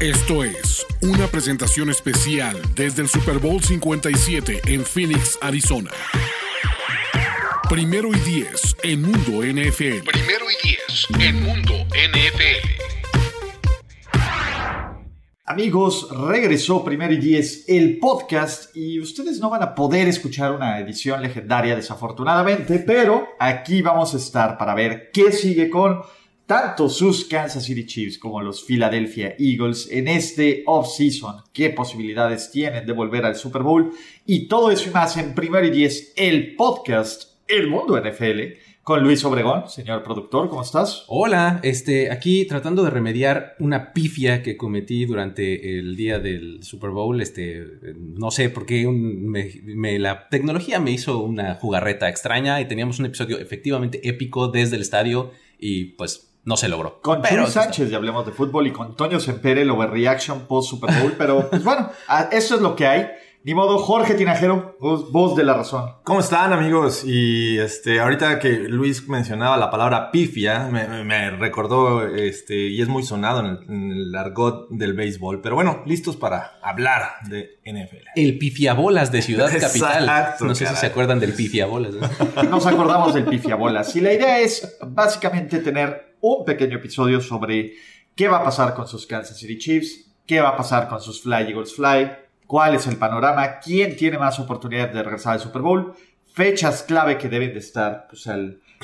Esto es una presentación especial desde el Super Bowl 57 en Phoenix, Arizona. Primero y diez en Mundo NFL. Primero y diez en Mundo NFL. Amigos, regresó Primero y Diez, el podcast, y ustedes no van a poder escuchar una edición legendaria desafortunadamente, pero aquí vamos a estar para ver qué sigue con tanto sus Kansas City Chiefs como los Philadelphia Eagles en este off-season, qué posibilidades tienen de volver al Super Bowl, y todo eso y más en Primero y Diez, el podcast, el mundo NFL, con Luis Obregón, señor productor, ¿cómo estás? Hola, este, aquí tratando de remediar una pifia que cometí durante el día del Super Bowl. Este, no sé por qué la tecnología me hizo una jugarreta extraña y teníamos un episodio efectivamente épico desde el estadio y pues no se logró. Con Chuy Sánchez, ya hablemos de fútbol, y con Toño Sempere, el overreaction post Super Bowl, pero pues bueno, eso es lo que hay. Ni modo, Jorge Tinajero, voz, de la razón. ¿Cómo están, amigos? Y este, ahorita que Luis mencionaba la palabra pifia, me, recordó, este, y es muy sonado en el, argot del béisbol. Pero bueno, listos para hablar de NFL. El pifiabolas de Ciudad Capital. no sé si se acuerdan del pifiabolas. Nos acordamos del pifiabolas. Y la idea es básicamente tener un pequeño episodio sobre qué va a pasar con sus Kansas City Chiefs, qué va a pasar con sus Fly Eagles Fly cuál es el panorama, quién tiene más oportunidades de regresar al Super Bowl, fechas clave que deben de estar, pues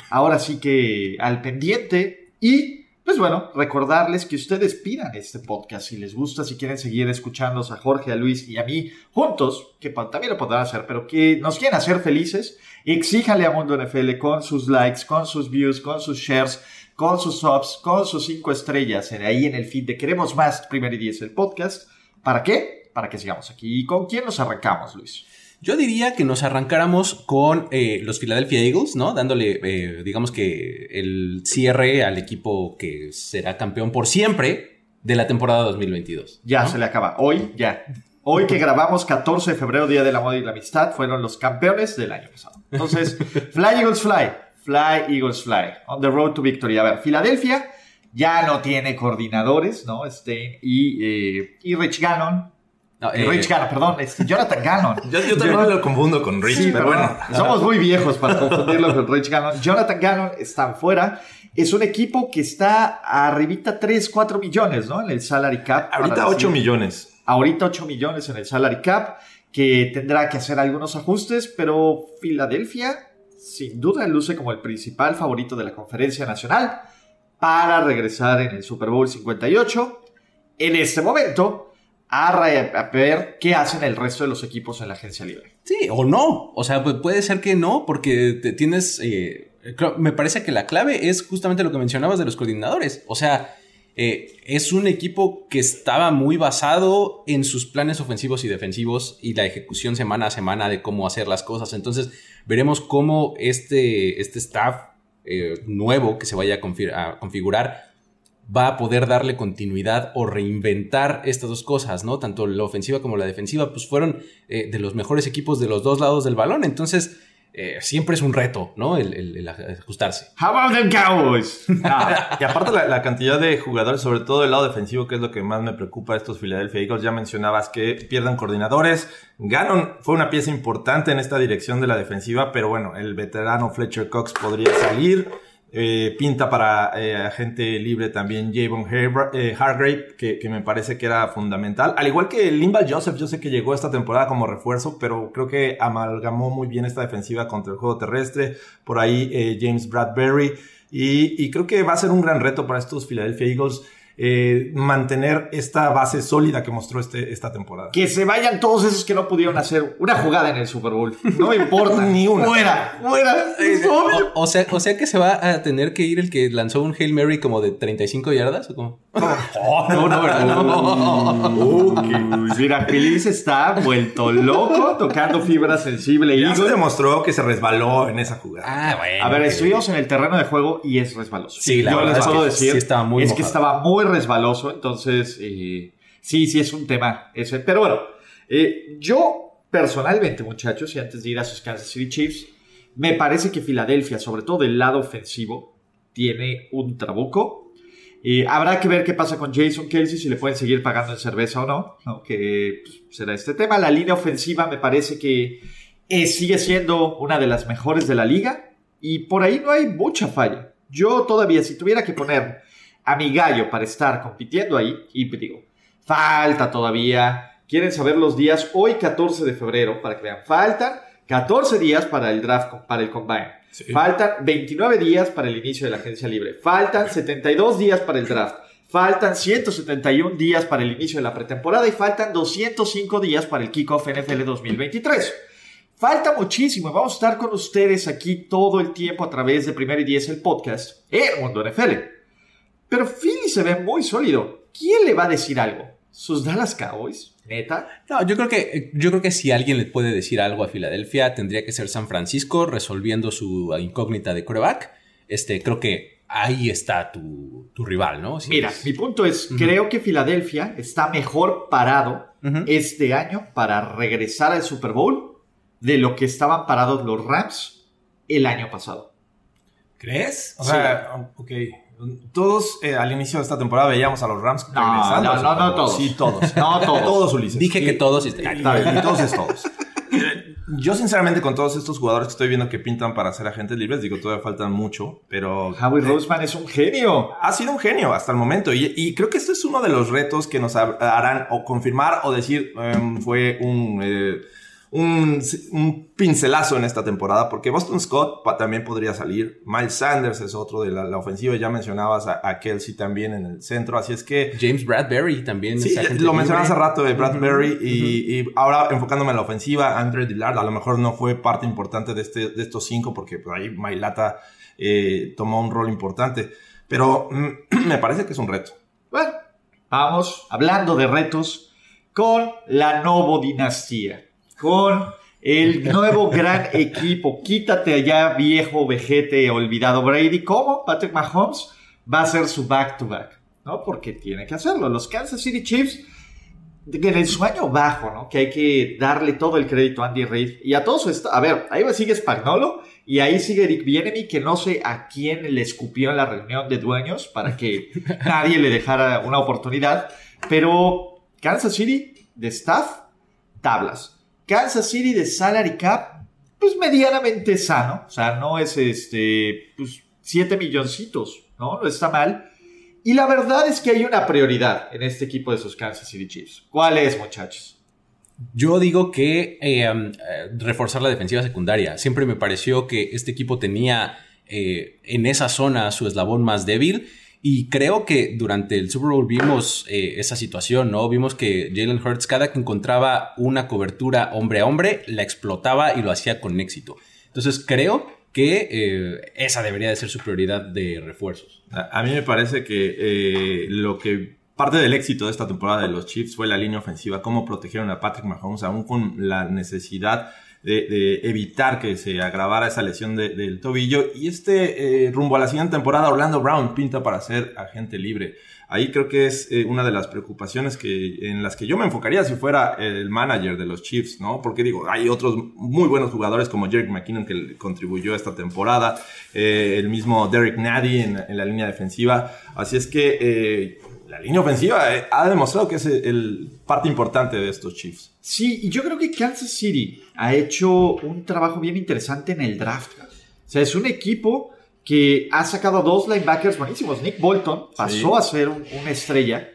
ahora sí que al pendiente. Y pues bueno, recordarles que ustedes pidan este podcast si les gusta, si quieren seguir escuchando a Jorge, a Luis y a mí juntos, que también lo podrán hacer, pero que nos quieren hacer felices, exíjale a Mundo NFL con sus likes, con sus views, con sus shares, con sus subs, con sus cinco estrellas en ahí en el feed de Queremos Más, Primer y Diez, el podcast. ¿Para qué? para que sigamos aquí. ¿Y con quién nos arrancamos, Luis? Yo diría que nos arrancáramos con eh, los Philadelphia Eagles, ¿no? Dándole, eh, digamos que el cierre al equipo que será campeón por siempre de la temporada 2022. Ya se le acaba. Hoy, ya. Hoy que grabamos 14 de febrero, Día de la Moda y la Amistad, fueron los campeones del año pasado. Entonces, Fly Eagles Fly. Fly Eagles Fly. On the road to victory. A ver, Filadelfia ya no tiene coordinadores, ¿no? Stein y, eh, y Rich Gannon eh, Rich Gannon, perdón, Jonathan Gannon. yo, también lo confundo con Rich, pero bueno. Somos muy viejos para confundirlo con Rich Gannon. Jonathan Gannon está fuera. Es un equipo que está arribita 3, 4 millones, ¿no? En el salary cap. Ahorita 8 millones. Ahorita 8 millones en el salary cap, que tendrá que hacer algunos ajustes, pero Filadelfia, sin duda, luce como el principal favorito de la conferencia nacional para regresar en el Super Bowl 58. En este momento, a, ver qué hacen el resto de los equipos en la agencia libre. Sí, o no. O sea, puede ser que no, porque te tienes. Eh, me parece que la clave es justamente lo que mencionabas de los coordinadores. O sea, eh, es un equipo que estaba muy basado en sus planes ofensivos y defensivos y la ejecución semana a semana de cómo hacer las cosas. Entonces, veremos cómo este, este staff eh, nuevo que se vaya a configurar va a poder darle continuidad o reinventar estas dos cosas, ¿no? Tanto la ofensiva como la defensiva, pues fueron eh, de los mejores equipos de los dos lados del balón. Entonces, eh, siempre es un reto, ¿no? El, ajustarse. How about them Cowboys? y aparte la, cantidad de jugadores, sobre todo el lado defensivo, que es lo que más me preocupa de estos Philadelphia Eagles. Ya mencionabas que pierdan coordinadores. Gannon fue una pieza importante en esta dirección de la defensiva, pero bueno, el veterano Fletcher Cox podría salir. Eh, pinta para eh, agente libre también Javon eh, Hargrave, que, me parece que era fundamental. Al igual que Limbal Joseph, yo sé que llegó esta temporada como refuerzo, pero creo que amalgamó muy bien esta defensiva contra el juego terrestre. Por ahí James Bradbury. Y, y, creo que va a ser un gran reto para estos Philadelphia Eagles eh, mantener esta base sólida que mostró este, esta temporada. Que se vayan todos esos que no pudieron hacer una jugada en el Super Bowl. No importa. Ni una. Fuera, fuera. O, sea, o sea que se va a tener que ir el que lanzó un Hail Mary como de 35 yardas. ¿o cómo? Oh, no, no, ¿verdad? No. Mira, Feliz está vuelto loco tocando fibra sensible. Ya se demostró que se resbaló en esa jugada. Ah, bueno. A ver, estuvimos en el terreno de juego y es resbaloso. Sí, la verdad les puedo decir. Sí estaba muy es que estaba muy resbaloso, entonces eh, sí, sí es un tema ese. Pero bueno, eh, yo personalmente, muchachos, y antes de ir a sus Kansas City Chiefs, me parece que Filadelfia, sobre todo del lado ofensivo, tiene un trabuco. Y habrá que ver qué pasa con Jason Kelsey, si le pueden seguir pagando en cerveza o no, que pues, será este tema. La línea ofensiva me parece que eh, sigue siendo una de las mejores de la liga y por ahí no hay mucha falla. Yo todavía, si tuviera que poner a mi gallo para estar compitiendo ahí, y digo, falta todavía. ¿Quieren saber los días? Hoy 14 de febrero, para que vean, faltan 14 días para el draft, para el combine. Faltan 29 días para el inicio de la agencia libre. Faltan 72 días para el draft. Faltan 171 días para el inicio de la pretemporada y faltan 205 días para el kickoff NFL 2023. Falta muchísimo. Vamos a estar con ustedes aquí todo el tiempo a través de Primero y Diez, el podcast, en Mundo NFL. Pero Philly se ve muy sólido. ¿Quién le va a decir algo? ¿Sus Dallas Cowboys? ¿Neta? No, yo creo que, yo creo que si alguien le puede decir algo a Filadelfia, tendría que ser San Francisco resolviendo su incógnita de coreback. Este, creo que ahí está tu, tu rival, ¿no? Si Mira, es- mi punto es, creo que Filadelfia está mejor parado este año para regresar al Super Bowl de lo que estaban parados los Rams el año pasado. ¿Crees? O Sí. sea, ok. Todos eh, al inicio de esta temporada veíamos a los Rams No, regresando no, no, no todos. Sí, todos. No todos. Todos, Ulises. Dije que todos y- Y, y todos es todos. Eh, Yo, sinceramente, con todos estos jugadores que estoy viendo que pintan para ser agentes libres, digo, todavía faltan mucho, pero Howie Roseman es un genio. ha sido un genio hasta el momento. Y, y creo que este es uno de los retos que nos ha- harán o confirmar o decir em, fue un, eh, un, un pincelazo en esta temporada, porque Boston Scott pa- también podría salir. Miles Sanders es otro de la, la ofensiva. Ya mencionabas a, a Kelsey también en el centro. Así es que James Bradbury también. Sí, lo mencionaba hace rato de Bradbury y, y ahora enfocándome en la ofensiva, Andre Dillard a lo mejor no fue parte importante de, este, de estos cinco porque por ahí Mailata eh, tomó un rol importante, pero mm, me parece que es un reto. Bueno, vamos hablando de retos con la Novo Dinastía, con el nuevo gran equipo. Quítate allá, viejo, vejete, olvidado Brady. ¿Cómo? Patrick Mahomes va a hacer su back-to-back, ¿no? Porque tiene que hacerlo. Los Kansas City Chiefs, en el sueño bajo, ¿no? Que hay que darle todo el crédito a Andy Reid y a todos. Está, a ver, ahí sigue Spagnolo y ahí sigue Eric Bienemy, que no sé a quién le escupió en la reunión de dueños para que nadie le dejara una oportunidad. Pero Kansas City de staff, tablas. Kansas City de salary cap, pues medianamente sano. O sea, no es este, pues 7 milloncitos, ¿no? No está mal. Y la verdad es que hay una prioridad en este equipo de esos Kansas City Chiefs. ¿Cuál es, muchachos? Yo digo que eh, um, eh, reforzar la defensiva secundaria. Siempre me pareció que este equipo tenía eh, en esa zona su eslabón más débil. Y creo que durante el Super Bowl vimos eh, esa situación, ¿no? Vimos que Jalen Hurts, cada que encontraba una cobertura hombre a hombre, la explotaba y lo hacía con éxito. Entonces creo que eh, esa debería de ser su prioridad de refuerzos. A, mí me parece que eh, lo que parte del éxito de esta temporada de los Chiefs fue la línea ofensiva, cómo protegieron a Patrick Mahomes, aún con la necesidad de, de evitar que se agravara esa lesión de- del tobillo. Y este eh, rumbo a la siguiente temporada, Orlando Brown pinta para ser agente libre. Ahí creo que es eh, una de las preocupaciones que, en las que yo me enfocaría si fuera el manager de los Chiefs, ¿no? Porque digo, hay otros muy buenos jugadores como Jerick McKinnon que contribuyó esta temporada, eh, el mismo Derek Nady en, la línea defensiva. Así es que la línea ofensiva eh, ha demostrado que es el, el parte importante de estos Chiefs. Sí, y yo creo que Kansas City ha hecho un trabajo bien interesante en el draft. O sea, es un equipo que ha sacado dos linebackers buenísimos. Nick Bolton pasó a ser un- una estrella.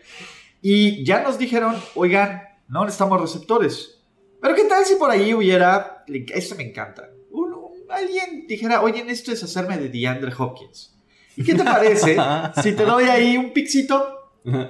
Y ya nos dijeron, oigan, no necesitamos receptores. Pero ¿qué tal si por ahí hubiera, esto me encanta, un- un- alguien dijera, oye, esto es hacerme de DeAndre Hopkins. ¿Y qué te parece si te doy ahí un pixito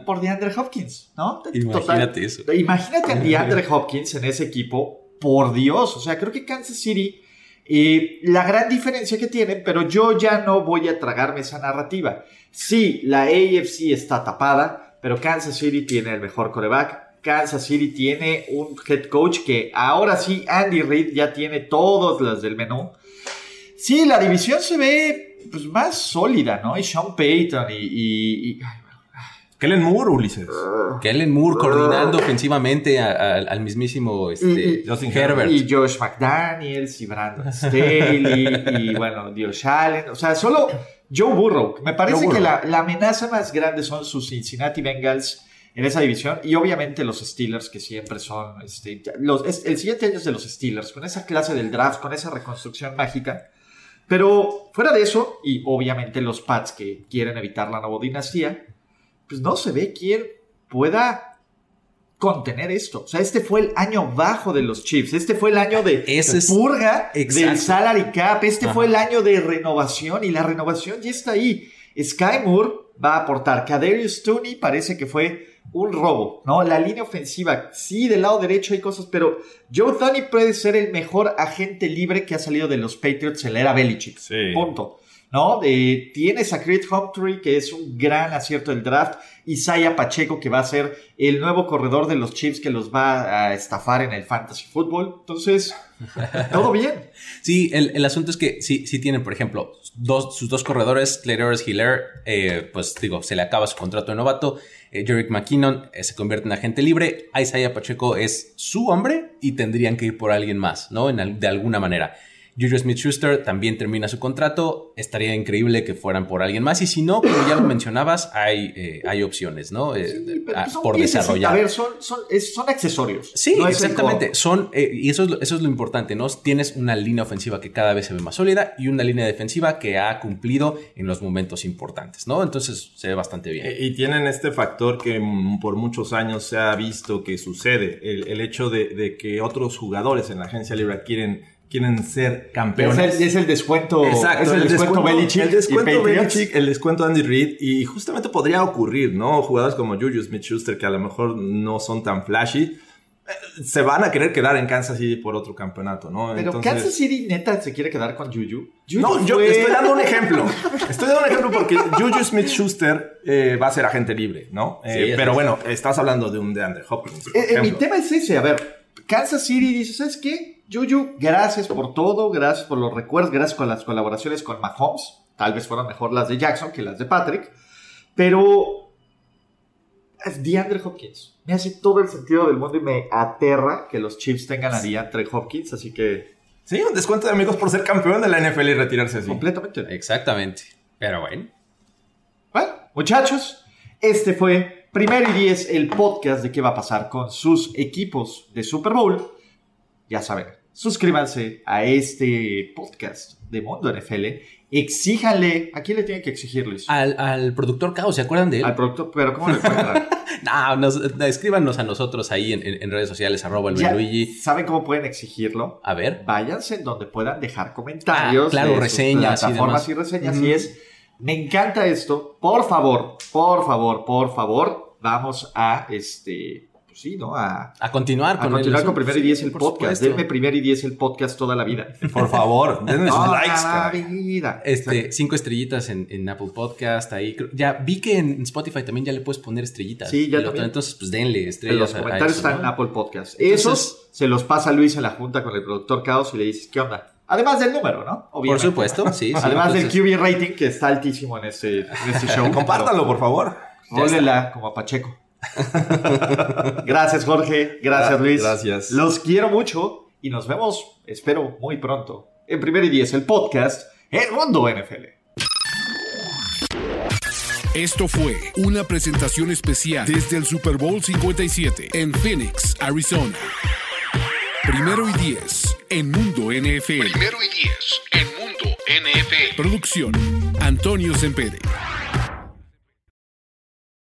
por DeAndre Hopkins? ¿No? Imagínate eso. Imagínate a DeAndre Hopkins en ese equipo, por Dios. O sea, creo que Kansas City, eh, la gran diferencia que tienen, pero yo ya no voy a tragarme esa narrativa. Sí, la AFC está tapada, pero Kansas City tiene el mejor coreback. Kansas City tiene un head coach que ahora sí, Andy Reid ya tiene todas las del menú. Sí, la división se ve pues, más sólida, ¿no? Y Sean Payton y... y- y- ay, Kellen Moore, Ulises. Kellen Moore coordinando ofensivamente a- a- al mismísimo este, Y- y- Justin Herbert. Y Josh McDaniels y Brandon Staley y bueno, Dios Allen. O sea, solo Joe Burrow. Me parece que la, la amenaza más grande son sus Cincinnati Bengals en esa división y obviamente los Steelers que siempre son este, los, es- el siguiente año es de los Steelers con esa clase del draft con esa reconstrucción mágica pero fuera de eso y obviamente los Pats que quieren evitar la nueva dinastía pues no se ve quién pueda contener esto o sea este fue el año bajo de los Chiefs este fue el año de Ese es- purga Exacto. del salary cap este Ajá. fue el año de renovación y la renovación ya está ahí Sky Moore va a aportar. Kadarius Tooney parece que fue un robo, ¿no? La línea ofensiva, sí, del lado derecho hay cosas, pero Joe Tony puede ser el mejor agente libre que ha salido de los Patriots en la era Belichick. Sí. Punto. ¿No? Eh, tienes a Creed Humphrey, que es un gran acierto del draft. Isaiah Pacheco, que va a ser el nuevo corredor de los Chiefs que los va a estafar en el fantasy football. Entonces, todo bien. Sí, el, el asunto es que sí, sí tienen, por ejemplo, dos, sus dos corredores, Claydoris Hiller, eh, pues digo, se le acaba su contrato de novato. Eh, Jerick McKinnon eh, se convierte en agente libre. Isaiah Pacheco es su hombre y tendrían que ir por alguien más, ¿no? En de alguna manera. Juju Smith Schuster también termina su contrato. Estaría increíble que fueran por alguien más. Y si no, como ya lo mencionabas, hay, eh, hay opciones, ¿no? Eh, Sí, pero ah, son por desarrollar. A ver, son, son, son accesorios. Sí, No exactamente. Son, eh, y eso es, lo, eso es lo importante, ¿no? Tienes una línea ofensiva que cada vez se ve más sólida y una línea defensiva que ha cumplido en los momentos importantes, ¿no? Entonces se ve bastante bien. Y tienen este factor que mm, por muchos años se ha visto que sucede, el, el hecho de, de que otros jugadores en la agencia libre quieren, quieren ser Es campeones. el, es el descuento. Exacto, es el, descuento, Belichick. el descuento. Belichick, el descuento Andy Reid y justamente podría ocurrir, ¿no? Jugadores como Juju Smith-Schuster que a lo mejor no son tan flashy eh, se van a querer quedar en Kansas City por otro campeonato, ¿no? Pero Entonces- Kansas City neta se quiere quedar con Juju. Juju No, yo estoy dando un ejemplo. Estoy dando un ejemplo porque Juju Smith Schuster va a ser agente libre, ¿no? Eh, Sí, es pero bueno, estás hablando de un DeAndre Hopkins. por Eh, eh, mi tema es ese, a ver, Kansas City dice, ¿sabes qué? Juju, gracias por todo, gracias por los recuerdos, gracias por las colaboraciones con Mahomes, tal vez fueron mejor las de Jackson que las de Patrick, pero es DeAndre Hopkins. Me hace todo el sentido del mundo y me aterra que los Chiefs tengan a DeAndre Hopkins, así que Sí, un descuento de amigos por ser campeón de la NFL y retirarse así. completamente. Exactamente. Pero bueno. Bueno, muchachos, este fue Primero y Diez, el podcast de qué va a pasar con sus equipos de Super Bowl. Ya saben, suscríbanse a este podcast de Mundo NFL. Exíjanle, ¿a quién le tienen que exigirles? Al, al productor Caos, ¿se acuerdan de él? Al productor, pero ¿cómo le encuentran? No, nos- escríbanos a nosotros ahí en, en- redes sociales, arroba Luigi. ¿Saben cómo pueden exigirlo? A ver. Váyanse en donde puedan dejar comentarios. Ah, claro, de sus reseñas y plataformas demás. y reseñas. Y es, me encanta esto. Por favor, por favor, por favor, vamos a, este, sí, ¿no? A, A continuar a con continuar el- con Primer y Diez el por podcast. supuesto. Denme Primer y Diez el podcast toda la vida. Por favor, denle sus Toda likes, la caray. vida. Este, cinco estrellitas en, en Apple Podcast. Ahí ya vi que en Spotify también ya le puedes poner estrellitas. Sí, ya también. Entonces, pues denle En estrellas. los a- a comentarios están en. Apple Podcast. Entonces- Esos se los pasa Luis en la junta con el productor Caos y le dices, ¿qué onda? Además del número, ¿no? Por Obviamente. supuesto, sí. sí, Además del QB rating que está altísimo en este, en este show. Compártanlo, por favor. Rólela como a Pacheco. Gracias, Jorge. Gracias, Gra- Luis. gracias. Los quiero mucho y nos vemos, espero, muy pronto. En Primer y Diez, el podcast El Mundo NFL. Esto fue una presentación especial desde el Super Bowl 57 en Phoenix, Arizona. Primero y diez en Mundo NFL. Primero y diez en Mundo NFL. Producción: Antonio Sempere.